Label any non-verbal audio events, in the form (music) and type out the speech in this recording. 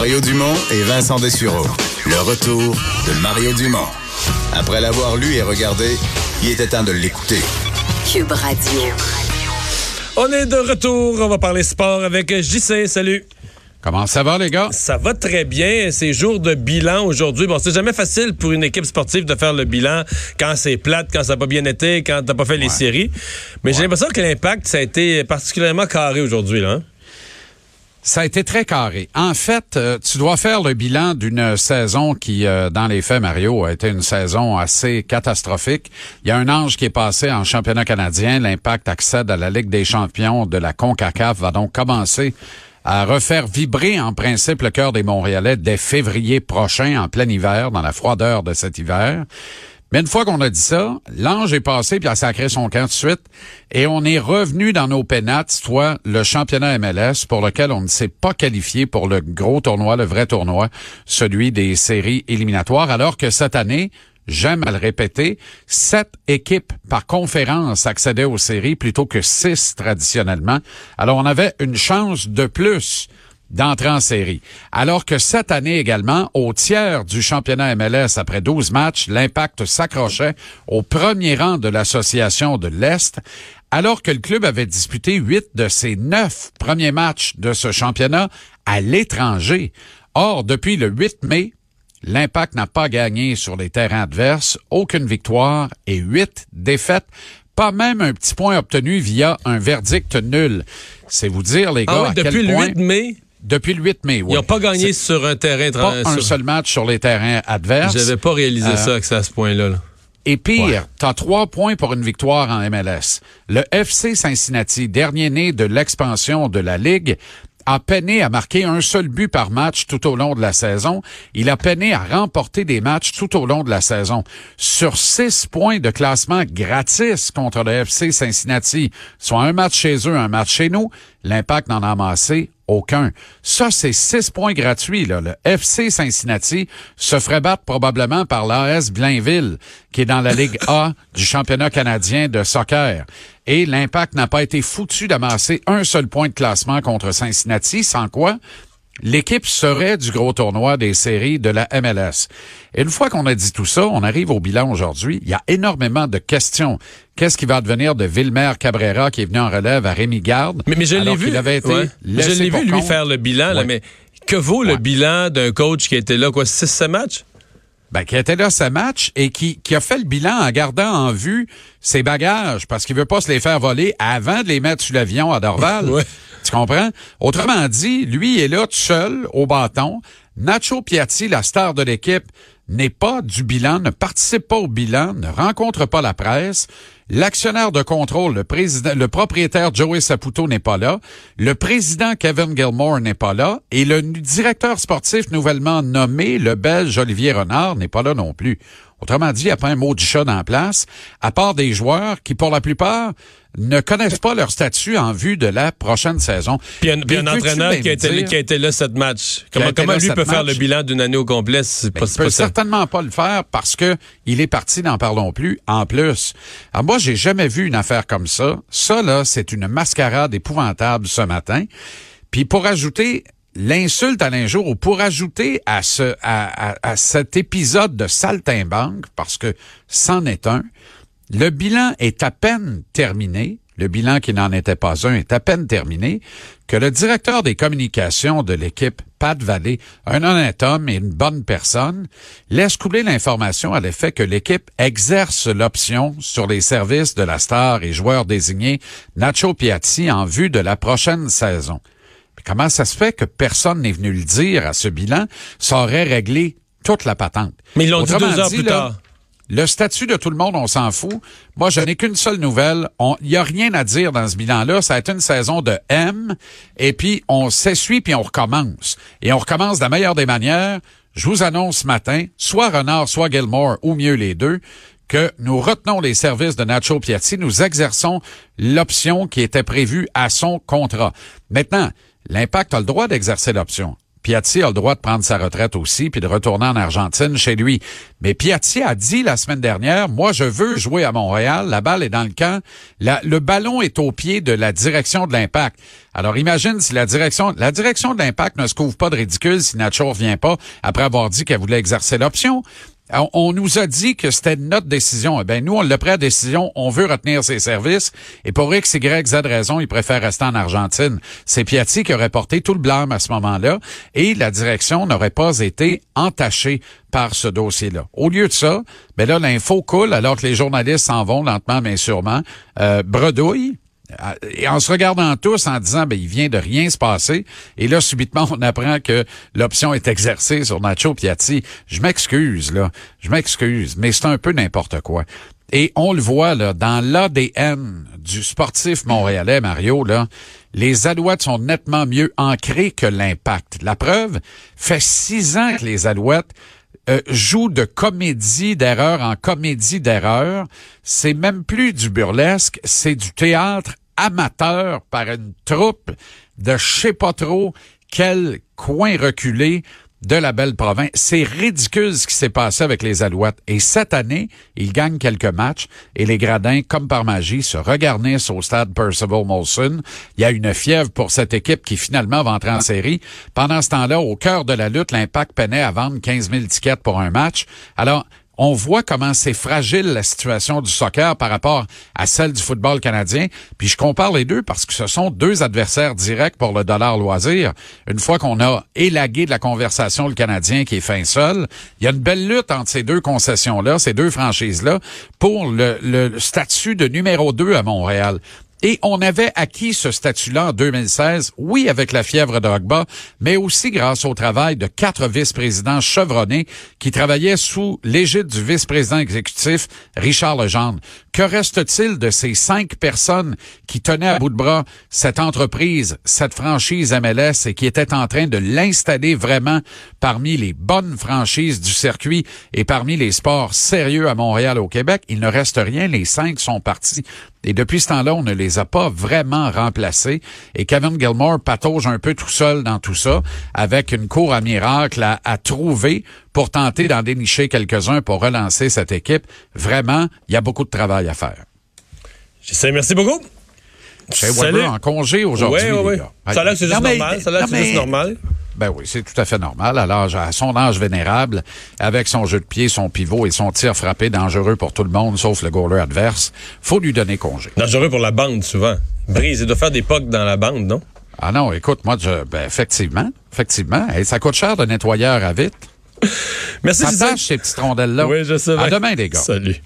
Mario Dumont et Vincent Dessureau. Le retour de Mario Dumont. Après l'avoir lu et regardé, il était temps de l'écouter. Cube Radio. On est de retour. On va parler sport avec JC. Salut. Comment ça va, les gars? Ça va très bien. C'est jour de bilan aujourd'hui. Bon, c'est jamais facile pour une équipe sportive de faire le bilan quand c'est plate, quand ça n'a pas bien été, quand t'as pas fait les séries. Mais j'ai l'impression que l'impact, ça a été particulièrement carré aujourd'hui, là. hein? Ça a été très carré. En fait, euh, tu dois faire le bilan d'une saison qui, euh, dans les faits, Mario, a été une saison assez catastrophique. Il y a un ange qui est passé en championnat canadien. L'impact accède à la Ligue des champions de la CONCACAF, va donc commencer à refaire vibrer en principe le cœur des Montréalais dès février prochain, en plein hiver, dans la froideur de cet hiver. Mais une fois qu'on a dit ça, l'ange est passé puis a sacré son camp de suite et on est revenu dans nos pénates, soit le championnat MLS pour lequel on ne s'est pas qualifié pour le gros tournoi, le vrai tournoi, celui des séries éliminatoires, alors que cette année, j'aime à le répéter, sept équipes par conférence accédaient aux séries plutôt que six traditionnellement. Alors on avait une chance de plus d'entrer en série. Alors que cette année également, au tiers du championnat MLS, après 12 matchs, l'impact s'accrochait au premier rang de l'association de l'Est, alors que le club avait disputé huit de ses neuf premiers matchs de ce championnat à l'étranger. Or, depuis le 8 mai, l'impact n'a pas gagné sur les terrains adverses, aucune victoire et huit défaites pas même un petit point obtenu via un verdict nul. C'est vous dire, les gars, Ah oui, à quel depuis le point- 8 mai, depuis le 8 mai, oui. ils n'ont pas gagné sur un terrain... pas tra- un sur- seul match sur les terrains adverses. J'avais pas réalisé Euh, ça, que c'est à ce point-là. là. Et pire, Ouais. t'as trois points pour une victoire en MLS. Le FC Cincinnati, dernier né de l'expansion de la Ligue, a peiné à marquer un seul but par match tout au long de la saison. Il a peiné à remporter des matchs tout au long de la saison. Sur six points de classement gratis contre le FC Cincinnati, soit un match chez eux, un match chez nous, l'impact n'en a amassé aucun. Ça, c'est six points gratuits. Là. Le FC Cincinnati se ferait battre probablement par l'AS Blainville, qui est dans la Ligue A (laughs) du championnat canadien de soccer. Et l'impact n'a pas été foutu d'amasser un seul point de classement contre Cincinnati, sans quoi l'équipe serait du gros tournoi des séries de la MLS. Et une fois qu'on a dit tout ça, on arrive au bilan aujourd'hui. Il y a énormément de questions. Qu'est-ce qui va advenir de Vilmer Cabrera qui est venu en relève à Rémi Garde? Mais, mais je l'ai vu. avait été ouais. Je l'ai vu, lui, faire le bilan, là, mais que vaut le bilan d'un coach qui était là, quoi, 6-7 matchs? ben, qui était là ce match et qui, qui a fait le bilan en gardant en vue ses bagages parce qu'il veut pas se les faire voler avant de les mettre sur l'avion à Dorval. (laughs) Ouais. Tu comprends? Autrement dit, lui est là tout seul au bâton. Nacho Piatti, la star de l'équipe, n'est pas du bilan, ne participe pas au bilan, ne rencontre pas la presse. L'actionnaire de contrôle, le propriétaire Joey Saputo n'est pas là. Le président Kevin Gilmore n'est pas là. Et le directeur sportif nouvellement nommé, le Belge Olivier Renard, n'est pas là non plus. Autrement dit, il n'y a pas un mot du chat la place, à part des joueurs qui, pour la plupart, ne connaissent pas leur statut en vue de la prochaine saison. Puis un, puis un entraîneur qui a, été, qui a été là sept matchs? Qui a Comment, lui peut faire le bilan d'une année au complet? C'est pas, Ben, il peut pas certainement pas le faire parce que il est parti, n'en parlons plus, en plus. Alors moi, j'ai jamais vu une affaire comme ça. Ça, là, c'est une mascarade épouvantable ce matin. Puis pour ajouter l'insulte à l'injour ou pour ajouter à ce à, à- à cet épisode de saltimbanque, parce que c'en est un, le bilan est à peine terminé. Le bilan qui n'en était pas un est à peine terminé, que le directeur des communications de l'équipe, Pat Vallée, un honnête homme et une bonne personne, laisse couler l'information à l'effet que l'équipe exerce l'option sur les services de la star et joueur désigné Nacho Piatti en vue de la prochaine saison. Comment ça se fait que personne n'est venu le dire à ce bilan? Ça aurait réglé toute la patente. Mais ils l'ont dit deux heures dit, plus là, tard. Le statut de tout le monde, on s'en fout. Moi, je n'ai qu'une seule nouvelle. Il n'y a rien à dire dans ce bilan-là. Ça a été une saison de M. Et puis, on s'essuie puis on recommence. Et on recommence de la meilleure des manières. Je vous annonce ce matin, soit Renard, soit Gilmore, ou mieux les deux, que nous retenons les services de Nacho Piatti. Nous exerçons l'option qui était prévue à son contrat. Maintenant, l'impact a le droit d'exercer l'option. Piatti a le droit de prendre sa retraite aussi puis de retourner en Argentine chez lui. Mais Piatti a dit la semaine dernière, moi je veux jouer à Montréal, la balle est dans le camp, le ballon est au pied de la direction de l'impact. Alors imagine si la direction la direction de l'impact ne se couvre pas de ridicule si Nacho revient pas après avoir dit qu'elle voulait exercer l'option on, nous a dit que c'était notre décision. Eh ben nous, on l'a pris à décision. On veut retenir ses services. Et pour X, Y, Z raison, il préfère rester en Argentine. C'est Piatti qui aurait porté tout le blâme à ce moment-là. Et la direction n'aurait pas été entachée par ce dossier-là. Au lieu de ça, ben là, l'info coule alors que les journalistes s'en vont lentement mais sûrement. Euh, bredouille, et en se regardant tous en disant ben il vient de rien se passer et là subitement on apprend que l'option est exercée sur Nacho Piatti. Je m'excuse là, je m'excuse, mais c'est un peu n'importe quoi. Et on le voit là dans l'ADN du sportif montréalais Mario là, les Alouettes sont nettement mieux ancrées que l'Impact. La preuve fait six ans que les Alouettes euh, jouent de comédie d'erreur en comédie d'erreur. C'est même plus du burlesque, c'est du théâtre amateur par une troupe de je sais pas trop quel coin reculé de la belle province. C'est ridicule ce qui s'est passé avec les Alouettes. Et cette année, ils gagnent quelques matchs et les Gradins, comme par magie, se regarnissent au stade Percival Molson. Il y a une fièvre pour cette équipe qui finalement va entrer en série. Pendant ce temps-là, au cœur de la lutte, l'Impact peinait à vendre 15 000 tickets pour un match. Alors, on voit comment c'est fragile la situation du soccer par rapport à celle du football canadien. Puis je compare les deux parce que ce sont deux adversaires directs pour le dollar loisir. Une fois qu'on a élagué de la conversation le Canadien qui est fin seul, il y a une belle lutte entre ces deux concessions-là, ces deux franchises-là, pour le, statut de numéro 2 à Montréal. Et on avait acquis ce statut-là en 2016, oui, avec la fièvre d'Ogba, mais aussi grâce au travail de quatre vice-présidents chevronnés qui travaillaient sous l'égide du vice-président exécutif Richard Legendre. Que reste-t-il de ces cinq personnes qui tenaient à bout de bras cette entreprise, cette franchise MLS et qui étaient en train de l'installer vraiment parmi les bonnes franchises du circuit et parmi les sports sérieux à Montréal au Québec? Il ne reste rien, les cinq sont partis. Et depuis ce temps-là, on ne les a pas vraiment remplacés. Et Kevin Gilmore patauge un peu tout seul dans tout ça, avec une cour à miracle à, à trouver pour tenter d'en dénicher quelques-uns pour relancer cette équipe. Vraiment, il y a beaucoup de travail à faire. J'essaie, merci beaucoup. Chez Weber en congé aujourd'hui. Oui, oui, oui. Ça a l'air que c'est juste normal. Ça a l'air que c'est juste normal. Ben oui, c'est tout à fait normal. Alors, à son âge vénérable, avec son jeu de pied, son pivot et son tir frappé dangereux pour tout le monde, sauf le goaler adverse, faut lui donner congé. Dangereux pour la bande, souvent. Brise, il doit faire des pocs dans la bande, non? Ah non, écoute, moi, je, ben, effectivement, effectivement. ça coûte cher de nettoyeur à vite. Merci, Ça tâche ces petites rondelles-là. Oui, je sais. À demain, les gars. Salut.